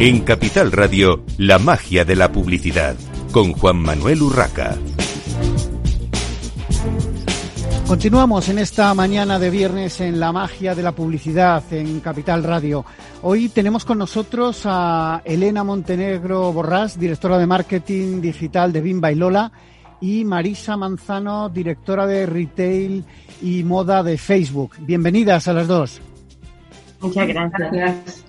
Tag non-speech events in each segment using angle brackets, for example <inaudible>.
En Capital Radio, la magia de la publicidad, con Juan Manuel Urraca. Continuamos en esta mañana de viernes en la magia de la publicidad en Capital Radio. Hoy tenemos con nosotros a Elena Montenegro Borrás, directora de marketing digital de Bimba y Lola, y Marisa Manzano, directora de retail y moda de Facebook. Bienvenidas a las dos. Muchas gracias.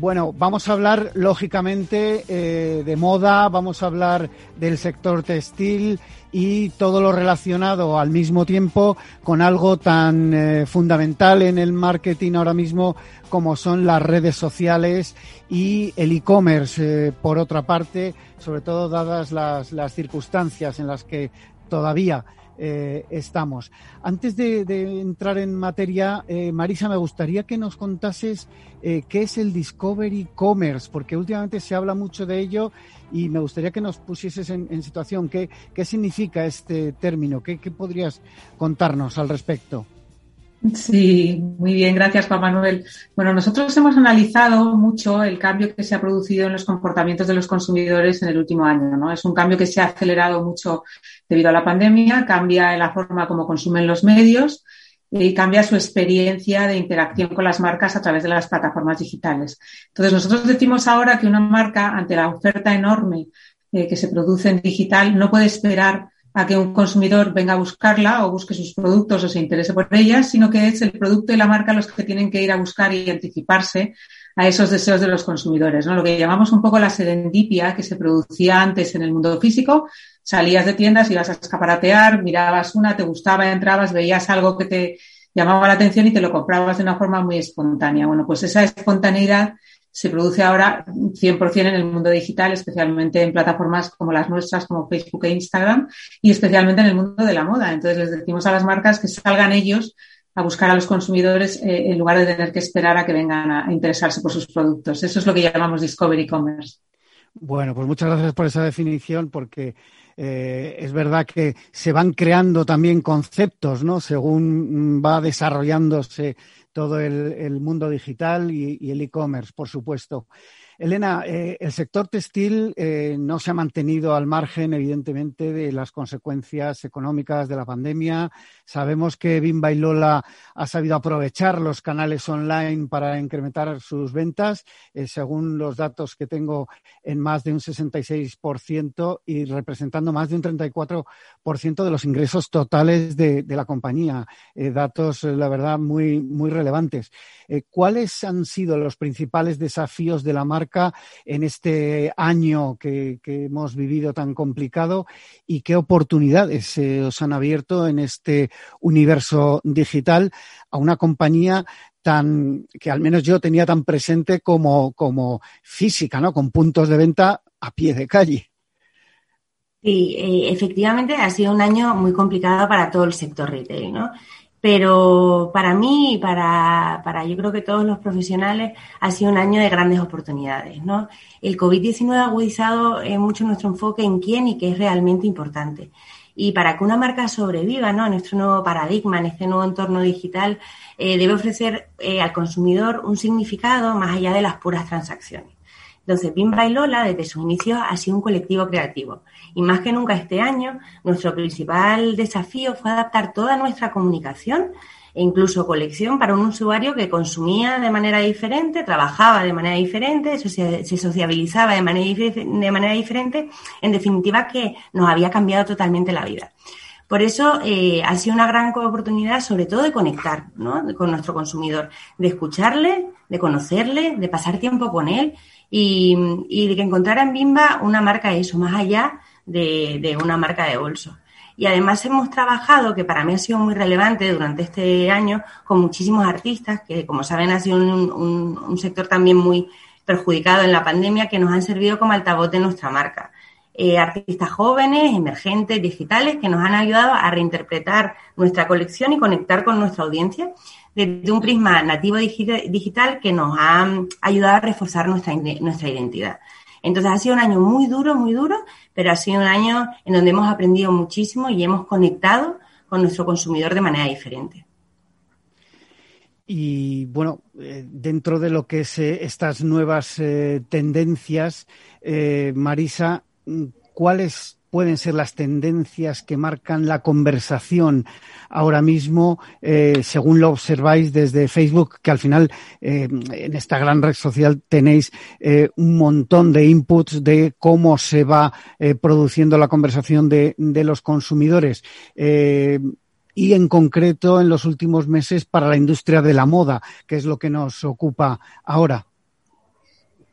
Bueno, vamos a hablar lógicamente eh, de moda, vamos a hablar del sector textil y todo lo relacionado al mismo tiempo con algo tan eh, fundamental en el marketing ahora mismo como son las redes sociales y el e-commerce, eh, por otra parte, sobre todo dadas las, las circunstancias en las que todavía eh, estamos. Antes de, entrar en materia, eh, Marisa, me gustaría que nos contases eh, qué es el Discovery Commerce, porque últimamente se habla mucho de ello y me gustaría que nos pusieses en, situación qué, qué significa este término, qué, qué podrías contarnos al respecto. Sí, muy bien, gracias Juan Manuel. Bueno, nosotros hemos analizado mucho el cambio que se ha producido en los comportamientos de los consumidores en el último año. ¿no? Es un cambio que se ha acelerado mucho debido a la pandemia, cambia la forma como consumen los medios y cambia su experiencia de interacción con las marcas a través de las plataformas digitales. Entonces, nosotros decimos ahora que una marca, ante la oferta enorme eh, que se produce en digital, no puede esperar a que un consumidor venga a buscarla o busque sus productos o se interese por ellas, sino que es el producto y la marca los que tienen que ir a buscar y anticiparse a esos deseos de los consumidores, ¿no? Lo que llamamos un poco la serendipia que se producía antes en el mundo físico. Salías de tiendas, ibas a escaparatear, mirabas una, te gustaba, entrabas, veías algo que te llamaba la atención y te lo comprabas de una forma muy espontánea. Bueno, pues esa espontaneidad se produce ahora 100% en el mundo digital, especialmente en plataformas como las nuestras, como Facebook e Instagram, y especialmente en el mundo de la moda. Entonces les decimos a las marcas que salgan ellos a buscar a los consumidores eh, en lugar de tener que esperar a que vengan a, interesarse por sus productos. Eso es lo que llamamos Discovery Commerce. Bueno, pues muchas gracias por esa definición, porque eh, es verdad que se van creando también conceptos, ¿no? Según va desarrollándose todo el, mundo digital y el e-commerce, por supuesto. Elena, eh, el sector textil eh, no se ha mantenido al margen, evidentemente, de las consecuencias económicas de la pandemia. Sabemos que Bimba y Lola ha sabido aprovechar los canales online para incrementar sus ventas, eh, según los datos que tengo, en más de un 66% y representando más de un 34% de los ingresos totales de, de la compañía. datos, la verdad, muy, muy relevantes. ¿Cuáles han sido los principales desafíos de la marca? En este año que, hemos vivido tan complicado y qué oportunidades se os han abierto en este universo digital a una compañía tan que al menos yo tenía tan presente como, como física, ¿no? Con puntos de venta a pie de calle. Sí, eh, efectivamente ha sido un año muy complicado para todo el sector retail, ¿no? Pero para mí y para, para yo creo que todos los profesionales ha sido un año de grandes oportunidades, ¿no? El COVID-19 ha agudizado eh, mucho nuestro enfoque en quién y qué es realmente importante. Y para que una marca sobreviva ¿no? en nuestro nuevo paradigma, en este nuevo entorno digital, eh, debe ofrecer eh, al consumidor un significado más allá de las puras transacciones. Entonces, Bimba y Lola, desde sus inicios, ha sido un colectivo creativo. Y más que nunca este año, nuestro principal desafío fue adaptar toda nuestra comunicación e incluso colección para un usuario que consumía de manera diferente, trabajaba de manera diferente, se sociabilizaba de manera, de manera diferente, en definitiva que nos había cambiado totalmente la vida. Por eso eh, ha sido una gran oportunidad, sobre todo, de conectar con nuestro consumidor, de escucharle, de conocerle, de pasar tiempo con él y, de que encontrara en Bimba una marca eso, más allá de, una marca de bolso. Y además hemos trabajado, que para mí ha sido muy relevante durante este año, con muchísimos artistas, que como saben ha sido un, sector también muy perjudicado en la pandemia, que nos han servido como altavoz de nuestra marca. Eh, artistas jóvenes, emergentes, digitales, que nos han ayudado a reinterpretar nuestra colección y conectar con nuestra audiencia desde un prisma nativo digital que nos ha ayudado a reforzar nuestra, nuestra identidad. Entonces ha sido un año muy duro, muy duro, pero ha sido un año en donde hemos aprendido muchísimo y hemos conectado con nuestro consumidor de manera diferente. y bueno, eh, dentro de lo que es estas nuevas tendencias, Marisa, ¿cuáles pueden ser las tendencias que marcan la conversación ahora mismo, eh, según lo observáis desde Facebook, que al final eh, en esta gran red social tenéis eh, un montón de inputs de cómo se va produciendo la conversación de, de los consumidores y en concreto en los últimos meses para la industria de la moda, que es lo que nos ocupa ahora.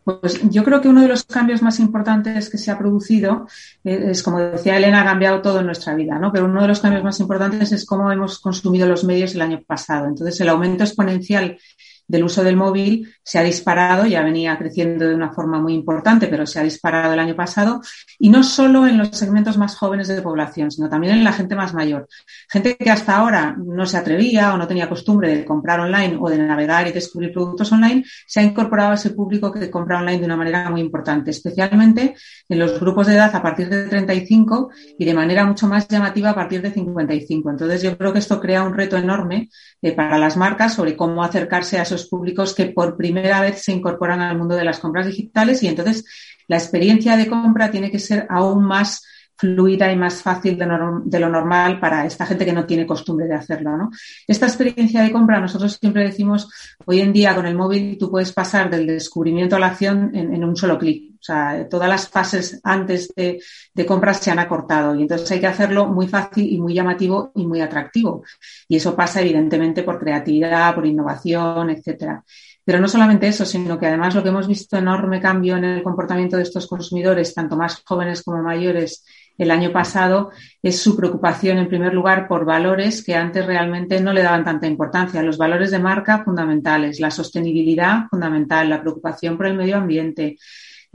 Pues yo creo que uno de los cambios más importantes que se ha producido eh, es, como decía Elena, ha cambiado todo en nuestra vida, ¿no? Pero uno de los cambios más importantes es cómo hemos consumido los medios el año pasado. Entonces, el aumento exponencial del uso del móvil se ha disparado, ya venía creciendo de una forma muy importante, pero se ha disparado el año pasado, y no solo en los segmentos más jóvenes de población, sino también en la gente más mayor. Gente que hasta ahora no se atrevía o no tenía costumbre de comprar online o de navegar y descubrir productos online, se ha incorporado a ese público que compra online de una manera muy importante, especialmente en los grupos de edad a partir de 35 y de manera mucho más llamativa a partir de 55. Entonces, yo creo que esto crea un reto enorme eh, para las marcas sobre cómo acercarse a esos públicos que por primera vez se incorporan al mundo de las compras digitales y entonces la experiencia de compra tiene que ser aún más fluida y más fácil de, lo normal para esta gente que no tiene costumbre de hacerlo. ¿no? Esta experiencia de compra, nosotros siempre decimos, hoy en día con el móvil tú puedes pasar del descubrimiento a la acción en, un solo clic. Sea, todas las fases antes de, de compras se han acortado y entonces hay que hacerlo muy fácil y muy llamativo y muy atractivo. Y eso pasa evidentemente por creatividad, por innovación, etcétera. Pero no solamente eso, sino que además lo que hemos visto enorme cambio en el comportamiento de estos consumidores, tanto más jóvenes como mayores, el año pasado es su preocupación, en primer lugar, por valores que antes realmente no le daban tanta importancia. Los valores de marca fundamentales, la sostenibilidad fundamental, la preocupación por el medio ambiente,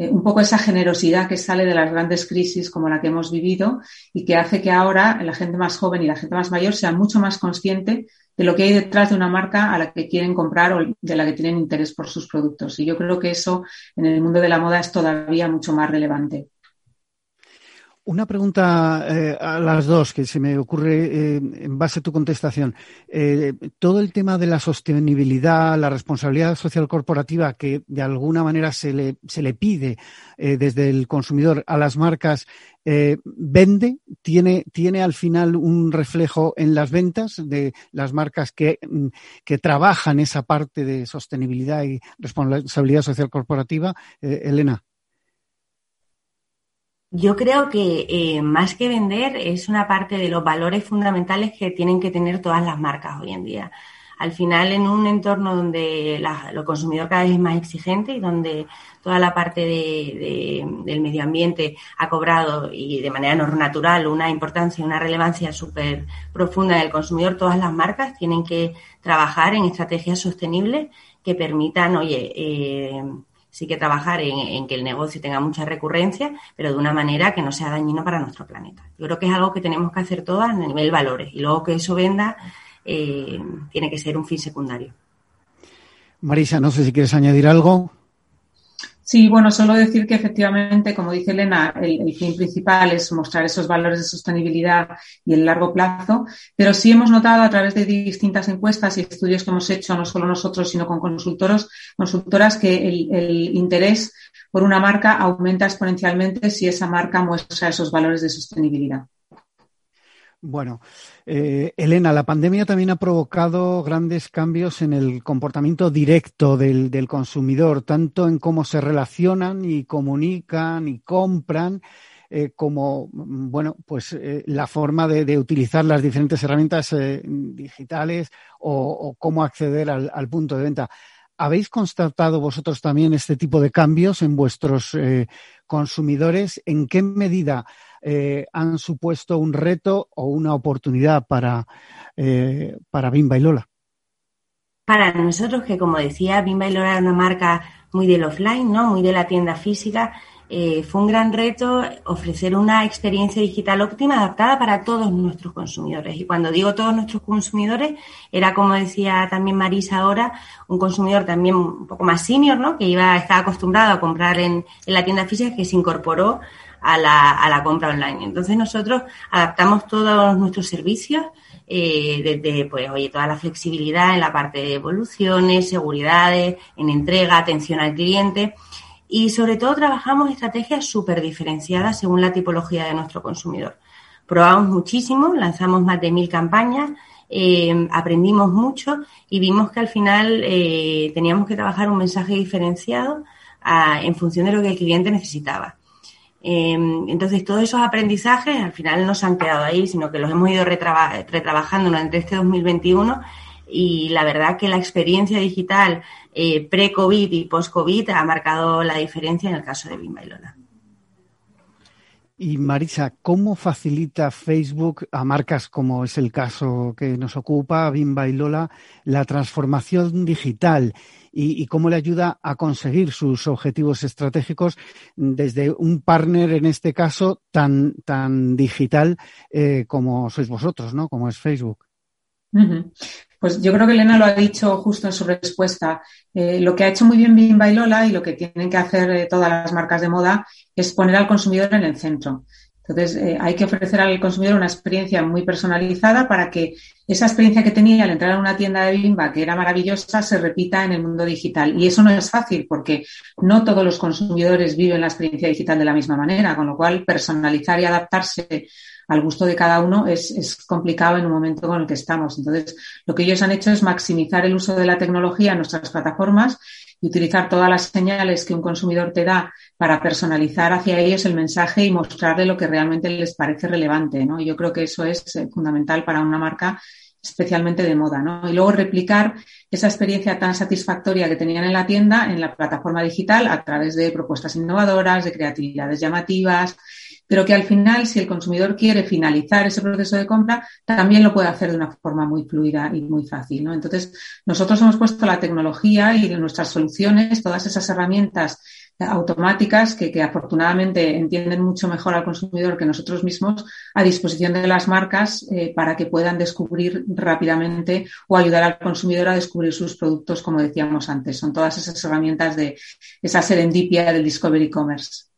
eh, un poco esa generosidad que sale de las grandes crisis como la que hemos vivido y que hace que ahora la gente más joven y la gente más mayor sea mucho más consciente de lo que hay detrás de una marca a la que quieren comprar o de la que tienen interés por sus productos. Y yo creo que eso en el mundo de la moda es todavía mucho más relevante. Una pregunta eh, a las dos que se me ocurre eh, en base a tu contestación. Eh, todo el tema de la sostenibilidad, la responsabilidad social corporativa que de alguna manera se le, se le pide desde el consumidor a las marcas, ¿vende? ¿Tiene, ¿Tiene al final un reflejo en las ventas de las marcas que, mm, que trabajan esa parte de sostenibilidad y responsabilidad social corporativa? Elena. Yo creo que eh, más que vender es una parte de los valores fundamentales que tienen que tener todas las marcas hoy en día. Al final, en un entorno donde la, lo consumidor cada vez es más exigente y donde toda la parte de, del medio ambiente ha cobrado y de manera no natural una importancia una relevancia súper profunda en el consumidor, todas las marcas tienen que trabajar en estrategias sostenibles que permitan, oye, eh, sí que trabajar en, que el negocio tenga mucha recurrencia, pero de una manera que no sea dañino para nuestro planeta. Yo creo que es algo que tenemos que hacer todas a nivel valores y luego que eso venda eh, tiene que ser un fin secundario. Marisa, no sé si quieres añadir algo. Sí, bueno, solo decir que efectivamente, como dice Elena, el, fin principal es mostrar esos valores de sostenibilidad y el largo plazo, pero sí hemos notado a través de distintas encuestas y estudios que hemos hecho, no solo nosotros, sino con consultoros, consultoras, que el interés por una marca aumenta exponencialmente si esa marca muestra esos valores de sostenibilidad. Bueno, eh, Elena, la pandemia también ha provocado grandes cambios en el comportamiento directo del, consumidor, tanto en cómo se relacionan y comunican y compran, eh, como bueno, pues eh, la forma de, utilizar las diferentes herramientas digitales o, cómo acceder al, punto de venta. ¿Habéis constatado vosotros también este tipo de cambios en vuestros consumidores? ¿En qué medida? Eh, han supuesto un reto o una oportunidad para, eh, para Bimba y Lola? Para nosotros, que como decía, Bimba y Lola era una marca muy del offline, ¿no? muy de la tienda física, eh, fue un gran reto ofrecer una experiencia digital óptima adaptada para todos nuestros consumidores. Y cuando digo todos nuestros consumidores, era como decía también Marisa ahora, un consumidor también un poco más senior, ¿no? Que iba, estaba acostumbrado a comprar en, en la tienda física, que se incorporó a la, a la compra online. Entonces nosotros adaptamos todos nuestros servicios eh, desde, pues, oye, toda la flexibilidad en la parte de evoluciones, seguridades, en entrega, atención al cliente y sobre todo trabajamos estrategias súper diferenciadas según la tipología de nuestro consumidor. Probamos muchísimo, lanzamos más de mil campañas, eh, aprendimos mucho y vimos que al final eh, teníamos que trabajar un mensaje diferenciado en función de lo que el cliente necesitaba. Em, entonces, todos esos aprendizajes al final no se han quedado ahí, sino que los hemos ido retrabajando durante este 2021 y la verdad que la experiencia digital eh, pre-COVID y post-COVID ha marcado la diferencia en el caso de Bimba y Lola. Y Marisa, ¿cómo facilita Facebook a marcas como es el caso que nos ocupa, Bimba y Lola, la transformación digital y, cómo le ayuda a conseguir sus objetivos estratégicos desde un partner, en este caso, tan, tan digital eh, como sois vosotros, ¿no? Como es Facebook. Pues yo creo que Elena lo ha dicho justo en su respuesta. Eh, lo que ha hecho muy bien Bimba y Lola y lo que tienen que hacer eh, todas las marcas de moda es poner al consumidor en el centro. Entonces, eh, hay que ofrecer al consumidor una experiencia muy personalizada para que esa experiencia que tenía al entrar a una tienda de Bimba, que era maravillosa, se repita en el mundo digital. Y eso no es fácil porque no todos los consumidores viven la experiencia digital de la misma manera, con lo cual personalizar y adaptarse al gusto de cada uno es, complicado en un momento con el que estamos. Entonces, lo que ellos han hecho es maximizar el uso de la tecnología en nuestras plataformas y utilizar todas las señales que un consumidor te da para personalizar hacia ellos el mensaje y mostrarle lo que realmente les parece relevante. ¿no? Yo creo que eso es eh, fundamental para una marca especialmente de moda. Y luego replicar esa experiencia tan satisfactoria que tenían en la tienda en la plataforma digital a través de propuestas innovadoras, de creatividades llamativas, pero que al final, si el consumidor quiere finalizar ese proceso de compra, también lo puede hacer de una forma muy fluida y muy fácil. ¿no? Entonces, nosotros hemos puesto la tecnología y nuestras soluciones, todas esas herramientas automáticas que, que, afortunadamente entienden mucho mejor al consumidor que nosotros mismos a disposición de las marcas eh, para que puedan descubrir rápidamente o ayudar al consumidor a descubrir sus productos, como decíamos antes. Son todas esas herramientas de esa serendipia del Discovery Commerce.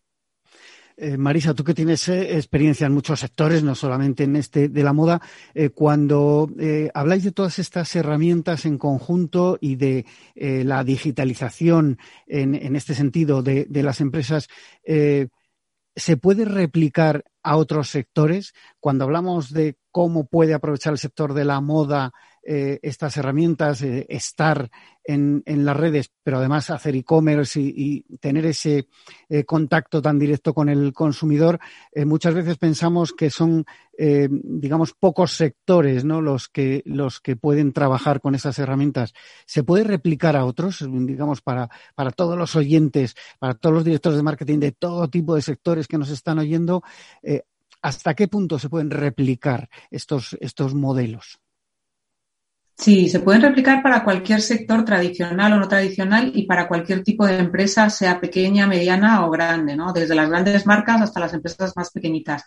Eh, Marisa, tú que tienes eh, experiencia en muchos sectores, no solamente en este de la moda, eh, cuando habláis de todas estas herramientas en conjunto y de la digitalización en, este sentido de, de las empresas, ¿se puede replicar a otros sectores? Cuando hablamos de cómo puede aprovechar el sector de la moda eh, estas herramientas, eh, estar en, en, las redes, pero además hacer e-commerce y, tener ese eh, contacto tan directo con el consumidor, muchas veces pensamos que son, digamos, pocos sectores ¿no? los, que, los que pueden trabajar con esas herramientas. ¿Se puede replicar a otros, digamos, para, para todos los oyentes, para todos los directores de marketing de todo tipo de sectores que nos están oyendo? ¿Hasta qué punto se pueden replicar estos, estos modelos? Sí, se pueden replicar para cualquier sector tradicional o no tradicional y para cualquier tipo de empresa, sea pequeña, mediana o grande, ¿no? Desde las grandes marcas hasta las empresas más pequeñitas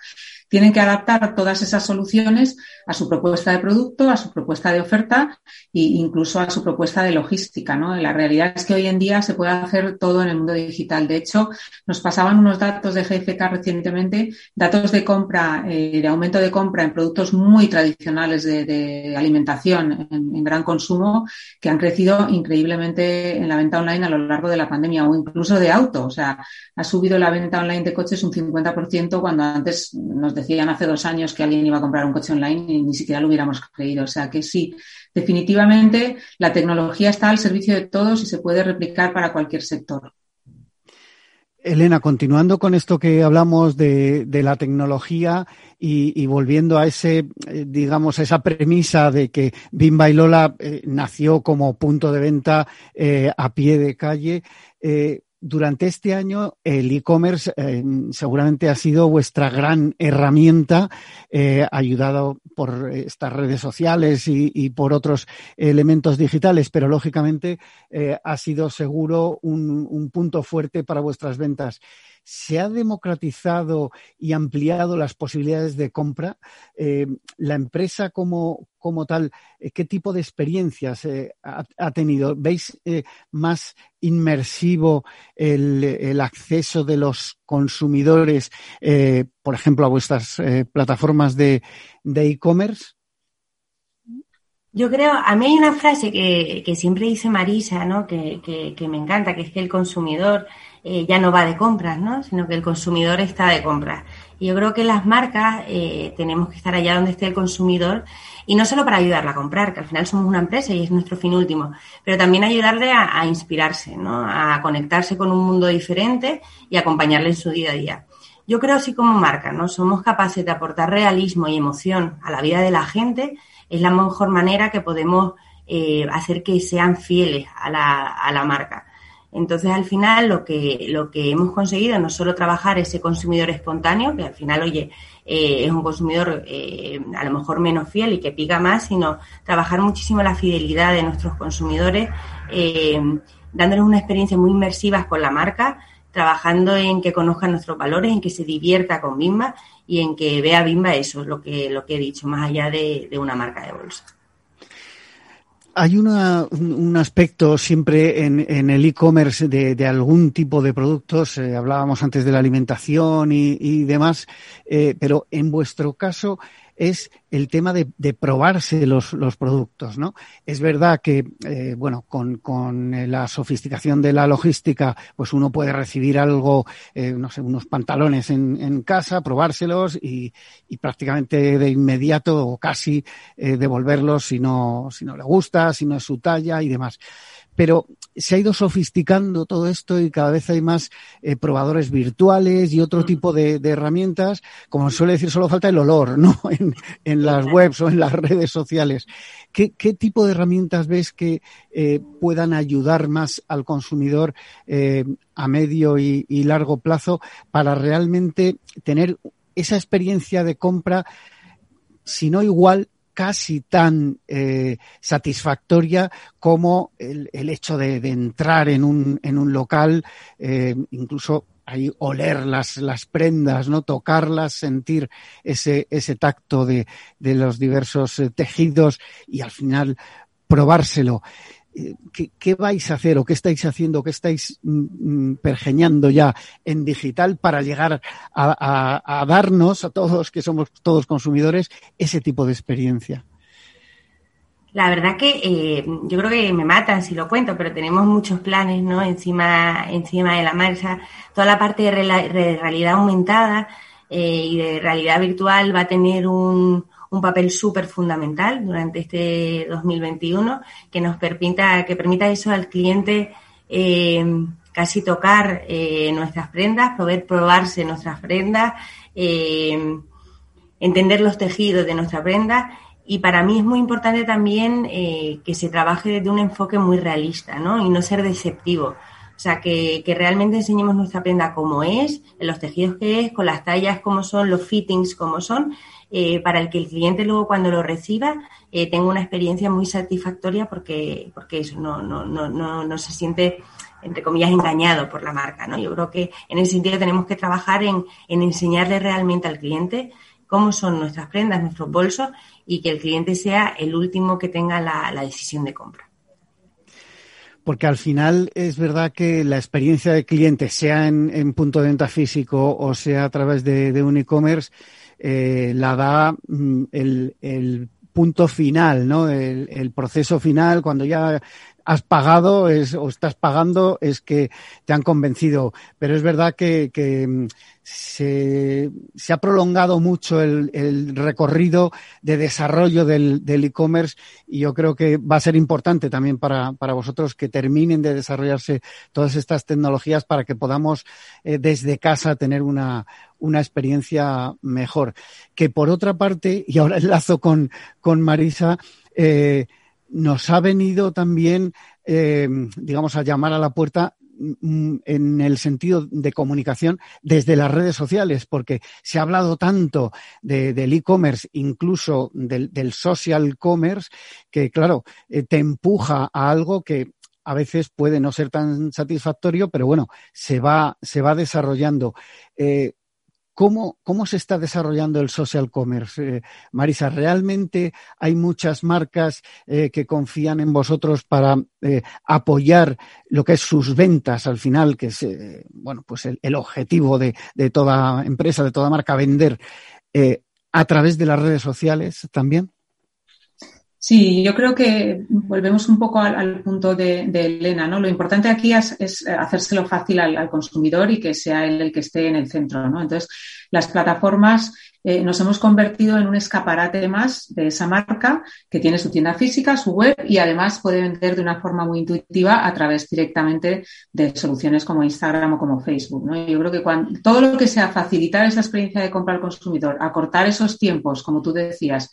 tienen que adaptar todas esas soluciones a su propuesta de producto, a su propuesta de oferta e incluso a su propuesta de logística. ¿no? La realidad es que hoy en día se puede hacer todo en el mundo digital. De hecho, nos pasaban unos datos de GFK recientemente, datos de compra, eh, de aumento de compra en productos muy tradicionales de, alimentación en, en, gran consumo, que han crecido increíblemente en la venta online a lo largo de la pandemia o incluso de auto. O sea, ha subido la venta online de coches un 50% cuando antes nos decían hace dos años que alguien iba a comprar un coche online y ni siquiera lo hubiéramos creído. O sea que sí, definitivamente la tecnología está al servicio de todos y se puede replicar para cualquier sector. Elena, continuando con esto que hablamos de, la tecnología y, volviendo a ese, eh, digamos, a esa premisa de que Bimba y Lola eh, nació como punto de venta eh, a pie de calle, durante este año el e-commerce eh, seguramente ha sido vuestra gran herramienta, eh, ayudado por estas redes sociales y, por otros elementos digitales, pero lógicamente eh, ha sido seguro un, punto fuerte para vuestras ventas. Se ha democratizado y ampliado las posibilidades de compra. Eh, la empresa como, como tal, eh, ¿qué tipo de experiencias eh, ha, tenido? ¿Veis más inmersivo el, acceso de los consumidores, por ejemplo, a vuestras plataformas de e-commerce? Yo creo, a mí hay una frase que, siempre dice Marisa, ¿no? Que, me encanta, que es que el consumidor eh, ya no va de compras, ¿no? Sino que el consumidor está de compras. Y yo creo que las marcas eh, tenemos que estar allá donde esté el consumidor y no solo para ayudarla a comprar, que al final somos una empresa y es nuestro fin último, pero también ayudarle a, a inspirarse, ¿no? A conectarse con un mundo diferente y acompañarle en su día a día. Yo creo así como marca, ¿no? Somos capaces de aportar realismo y emoción a la vida de la gente es la mejor manera que podemos eh, hacer que sean fieles a la, a la marca. Entonces, al final, lo que, lo que hemos conseguido no solo trabajar ese consumidor espontáneo, que al final, oye, eh, es un consumidor eh, a lo mejor menos fiel y que pica más, sino trabajar muchísimo la fidelidad de nuestros consumidores, dándoles una experiencia muy inmersiva con la marca, trabajando en que conozcan nuestros valores, en que se divierta con Bimba y en que vea Bimba eso es lo que, lo que he dicho, más allá de, una marca de bolsa. Hay un aspecto siempre en, el e-commerce de, algún tipo de productos, eh, hablábamos antes de la alimentación y, demás, eh, pero en vuestro caso es el tema de, probarse los, los, productos, ¿no? Es verdad que, eh, bueno, con, con, la sofisticación de la logística, pues uno puede recibir algo, eh, no sé, unos pantalones en, en casa, probárselos y, y, prácticamente de inmediato o casi eh, devolverlos si no, si no le gusta, si no es su talla y demás pero se ha ido sofisticando todo esto y cada vez hay más eh, probadores virtuales y otro tipo de, herramientas. Como suele decir, solo falta el olor, ¿no? <laughs> En, las webs o en las redes sociales. ¿Qué, tipo de herramientas ves que eh, puedan ayudar más al consumidor eh, a medio y largo plazo para realmente tener esa experiencia de compra, si no igual, casi tan eh, satisfactoria como el, hecho de, entrar en un, en un local, eh, incluso ahí oler las, las prendas, ¿no? Tocarlas, sentir ese, ese tacto de, de los diversos eh, tejidos y al final probárselo. ¿Qué, vais a hacer o qué estáis haciendo, qué estáis mm, mm, pergeñando ya en digital para llegar a, darnos a todos, que somos todos consumidores, ese tipo de experiencia? La verdad que eh, yo creo que me matan si lo cuento, pero tenemos muchos planes, ¿no? Encima, encima de la marcha. Toda la parte de, realidad aumentada eh, y de realidad virtual va a tener un, un papel súper fundamental durante este 2021 que nos permita, que permita eso al cliente eh, casi tocar eh, nuestras prendas, poder probarse nuestras prendas, eh, entender los tejidos de nuestra prenda y para mí es muy importante también que se trabaje desde un enfoque muy realista ¿no? y no ser deceptivo. O sea, que, que, realmente enseñemos nuestra prenda como es, en los tejidos que es, con las tallas como son, los fittings como son, eh, para el que el cliente luego cuando lo reciba eh, tenga una experiencia muy satisfactoria porque, porque eso no, no, no, no, no se siente entre comillas, engañado por la marca, ¿no? Yo creo que en ese sentido tenemos que trabajar en, en enseñarle realmente al cliente cómo son nuestras prendas, nuestros bolsos y que el cliente sea el último que tenga la, la decisión de compra. Porque al final es verdad que la experiencia de cliente, sea en, punto de venta físico o sea a través de, un e-commerce, eh, la da mm, el, punto final, ¿no? El, proceso final, cuando ya has pagado es, o estás pagando es que te han convencido. Pero es verdad que, mm, se, ha prolongado mucho el, el recorrido de desarrollo del e-commerce y yo creo que va a ser importante también para, para, vosotros que terminen de desarrollarse todas estas tecnologías para que podamos eh, desde casa tener una, una experiencia mejor. Que por otra parte, y ahora enlazo con, con Marisa, eh, nos ha venido también, eh, digamos, a llamar a la puerta mm, en el sentido de comunicación desde las redes sociales, porque se ha hablado tanto del e-commerce, incluso del, social commerce, que claro, eh, te empuja a algo que a veces puede no ser tan satisfactorio, pero bueno, se va, se va desarrollando. Eh, ¿Cómo, ¿Cómo, se está desarrollando el social commerce? Eh, Marisa, ¿realmente hay muchas marcas eh, que confían en vosotros para eh, apoyar lo que es sus ventas al final, que es bueno, pues el, el objetivo de, de, toda empresa, de toda marca, vender a través de las redes sociales también? Sí, yo creo que volvemos un poco al, punto de, Elena, ¿no? Lo importante aquí es, hacérselo fácil al, consumidor y que sea él el que esté en el centro, ¿no? Entonces, las plataformas eh, nos hemos convertido en un escaparate más de esa marca que tiene su tienda física, su web y además puede vender de una forma muy intuitiva a través directamente de soluciones como Instagram o como Facebook, ¿no? Yo creo que cuando, todo lo que sea facilitar esa experiencia de compra al consumidor, acortar esos tiempos, como tú decías,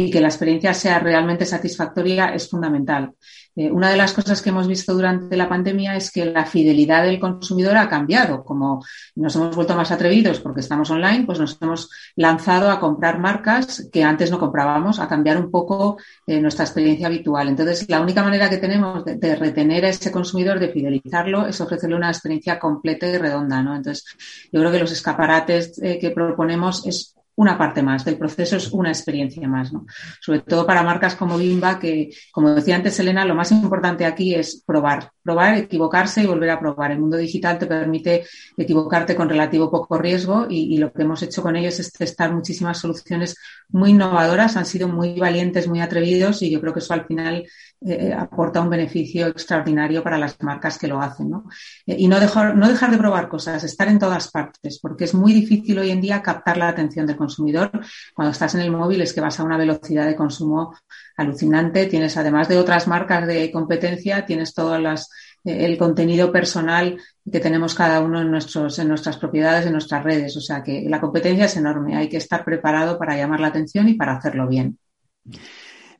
y que la experiencia sea realmente satisfactoria es fundamental. Eh, una de las cosas que hemos visto durante la pandemia es que la fidelidad del consumidor ha cambiado. Como nos hemos vuelto más atrevidos porque estamos online, pues nos hemos lanzado a comprar marcas que antes no comprábamos, a cambiar un poco eh, nuestra experiencia habitual. Entonces, la única manera que tenemos de, retener a ese consumidor, de fidelizarlo, es ofrecerle una experiencia completa y redonda. ¿no? Entonces, yo creo que los escaparates eh, que proponemos es una parte más del proceso, es una experiencia más, ¿no? Sobre todo para marcas como Bimba, que, como decía antes Elena, lo más importante aquí es probar, probar, equivocarse y volver a probar. El mundo digital te permite equivocarte con relativo poco riesgo y, y lo que hemos hecho con ellos es testar muchísimas soluciones muy innovadoras, han sido muy valientes, muy atrevidos y yo creo que eso al final eh, aporta un beneficio extraordinario para las marcas que lo hacen. ¿no? Eh, y no dejar, no dejar de probar cosas, estar en todas partes, porque es muy difícil hoy en día captar la atención del consumidor. Cuando estás en el móvil es que vas a una velocidad de consumo alucinante. Tienes, además de otras marcas de competencia, tienes todo las, eh, el contenido personal que tenemos cada uno en, nuestros, en nuestras propiedades, en nuestras redes. O sea que la competencia es enorme. Hay que estar preparado para llamar la atención y para hacerlo bien.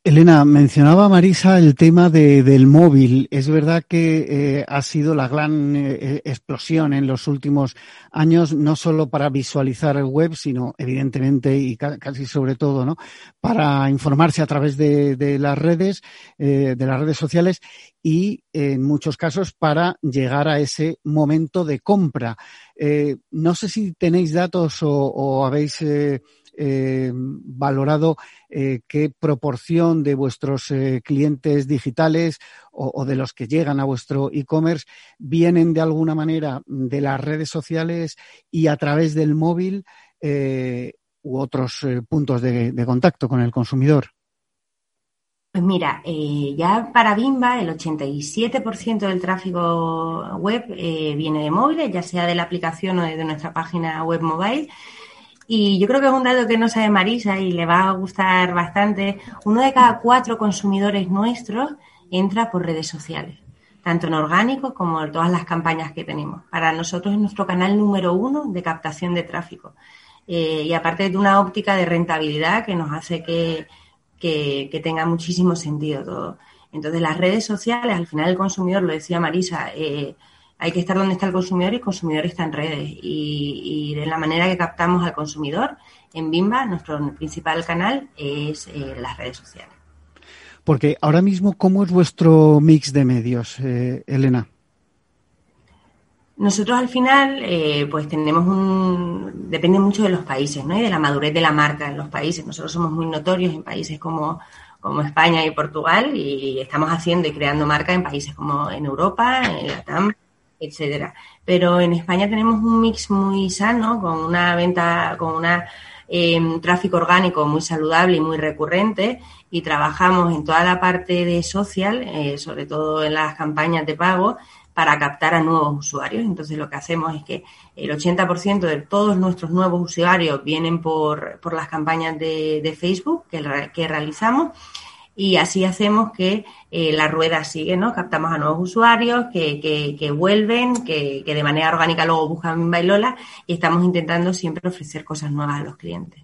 Elena, mencionaba Marisa el tema de, del móvil. Es verdad que eh, ha sido la gran eh, explosión en los últimos años, no solo para visualizar el web, sino evidentemente y casi sobre todo, ¿no? Para informarse a través de, de las redes, eh, de las redes sociales y en muchos casos para llegar a ese momento de compra. Eh, no sé si tenéis datos o, o habéis eh, valorado eh, qué proporción de vuestros eh, clientes digitales o, de los que llegan a vuestro e-commerce vienen de alguna manera de las redes sociales y a través del móvil u otros puntos de, contacto con el consumidor. Pues mira, ya para Bimba el 87% del tráfico web viene de móviles, ya sea de la aplicación o de nuestra página web mobile. Y yo creo que es un dato que no sabe Marisa y le va a gustar bastante. Uno de cada cuatro consumidores nuestros entra por redes sociales, tanto en orgánico como en todas las campañas que tenemos. Para nosotros es nuestro canal número uno de captación de tráfico. Eh, y aparte de una óptica de rentabilidad que nos hace que, que, que, tenga muchísimo sentido todo. Entonces, las redes sociales, al final el consumidor, lo decía Marisa, eh, hay que estar donde está el consumidor y el consumidor está en redes. Y, y de la manera que captamos al consumidor, en Bimba, nuestro principal canal es eh, las redes sociales. Porque ahora mismo, ¿cómo es vuestro mix de medios, eh, Elena? Nosotros al final, eh, pues tenemos un. Depende mucho de los países, ¿no? Y de la madurez de la marca en los países. Nosotros somos muy notorios en países como, como España y Portugal y estamos haciendo y creando marca en países como en Europa, en Latam, etcétera. Pero en España tenemos un mix muy sano, con una venta, con una eh, tráfico orgánico muy saludable y muy recurrente, y trabajamos en toda la parte de social, eh, sobre todo en las campañas de pago, para captar a nuevos usuarios. Entonces lo que hacemos es que el 80% de todos nuestros nuevos usuarios vienen por, por las campañas de, de Facebook que, que realizamos y así hacemos que eh, la rueda sigue, ¿no? Captamos a nuevos usuarios que, que, que vuelven, que, que, de manera orgánica luego buscan Bailola y estamos intentando siempre ofrecer cosas nuevas a los clientes.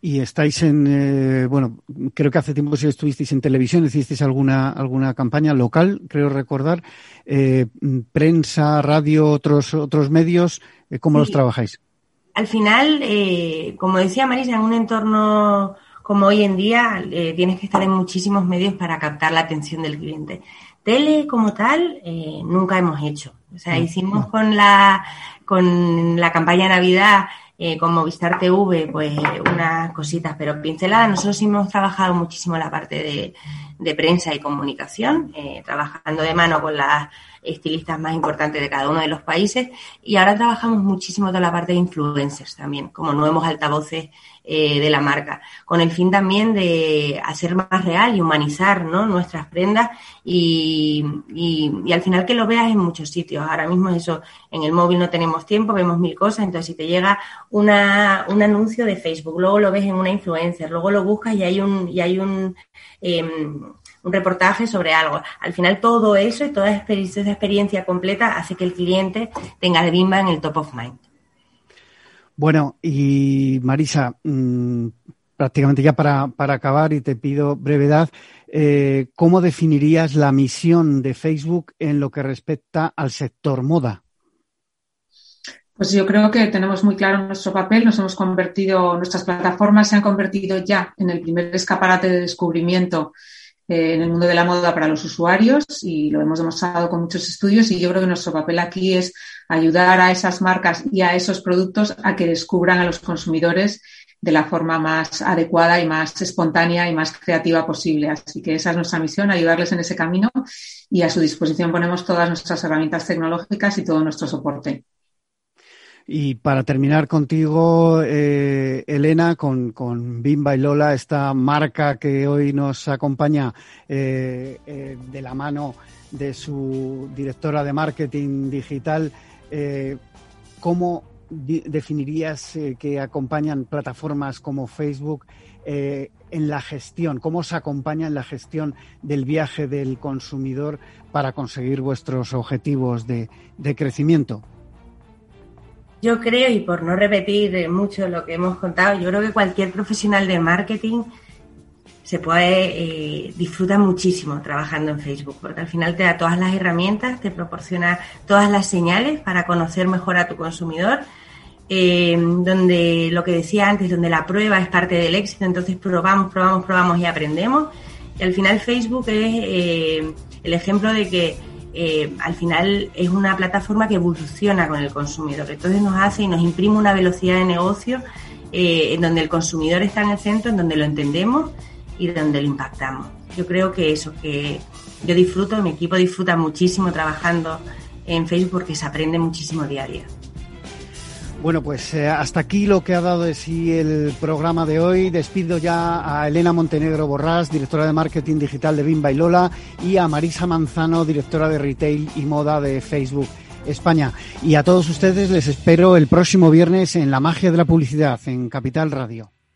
Y estáis en, eh, bueno, creo que hace tiempo si estuvisteis en televisión, hicisteis alguna, alguna campaña local, creo recordar, eh, prensa, radio, otros, otros medios, eh, ¿cómo sí. los trabajáis? Al final, eh, como decía Marisa, en un entorno como hoy en día eh, tienes que estar en muchísimos medios para captar la atención del cliente. Tele como tal, eh, nunca hemos hecho. O sea, mm. hicimos con la, con la campaña Navidad eh, con Movistar TV, pues unas cositas, pero pinceladas. Nosotros hemos trabajado muchísimo la parte de, de prensa y comunicación, eh, trabajando de mano con las estilistas más importantes de cada uno de los países y ahora trabajamos muchísimo toda la parte de influencers también, como nuevos altavoces eh, de la marca, con el fin también de hacer más real y humanizar ¿no? nuestras prendas y, y, al final que lo veas en muchos sitios. Ahora mismo eso, en el móvil no tenemos tiempo, vemos mil cosas, entonces si te llega una, un anuncio de Facebook, luego lo ves en una influencer, luego lo buscas y hay un, y hay un em, un reportaje sobre algo. Al final todo eso y toda esa experiencia completa hace que el cliente tenga de Bimba en el top of mind. Bueno, y Marisa, mm, prácticamente ya para, para, acabar y te pido brevedad, eh, ¿cómo definirías la misión de Facebook en lo que respecta al sector moda? Pues yo creo que tenemos muy claro nuestro papel, nos hemos convertido, nuestras plataformas se han convertido ya en el primer escaparate de descubrimiento eh, en el mundo de la moda para los usuarios y lo hemos demostrado con muchos estudios y yo creo que nuestro papel aquí es ayudar a esas marcas y a esos productos a que descubran a los consumidores de la forma más adecuada y más espontánea y más creativa posible. Así que esa es nuestra misión, ayudarles en ese camino y a su disposición ponemos todas nuestras herramientas tecnológicas y todo nuestro soporte. Y para terminar contigo, eh, Elena, con, con, Bimba y Lola, esta marca que hoy nos acompaña eh, eh, de la mano de su directora de marketing digital, ¿cómo definirías que acompañan plataformas como Facebook en la gestión? ¿Cómo se acompaña en la gestión del viaje del consumidor para conseguir vuestros objetivos de crecimiento? Yo creo, y por no repetir mucho lo que hemos contado, yo creo que cualquier profesional de marketing se puede eh, disfruta muchísimo trabajando en Facebook, porque al final te da todas las herramientas, te proporciona todas las señales para conocer mejor a tu consumidor, eh, donde lo que decía antes, donde la prueba es parte del éxito, entonces probamos, probamos, probamos y aprendemos. Y al final Facebook es eh, el ejemplo de que eh, al final es una plataforma que evoluciona con el consumidor. Entonces nos hace y nos imprime una velocidad de negocio eh, en donde el consumidor está en el centro, en donde lo entendemos y donde lo impactamos. Yo creo que eso, que yo disfruto, mi equipo disfruta muchísimo trabajando en Facebook porque se aprende muchísimo día. Bueno, pues eh, hasta aquí lo que ha dado de sí el programa de hoy. Despido ya a Elena Montenegro Borrás, directora de marketing digital de Bimba y Lola, y a Marisa Manzano, directora de retail y moda de Facebook España. Y a todos ustedes les espero el próximo viernes en La magia de la publicidad en Capital Radio.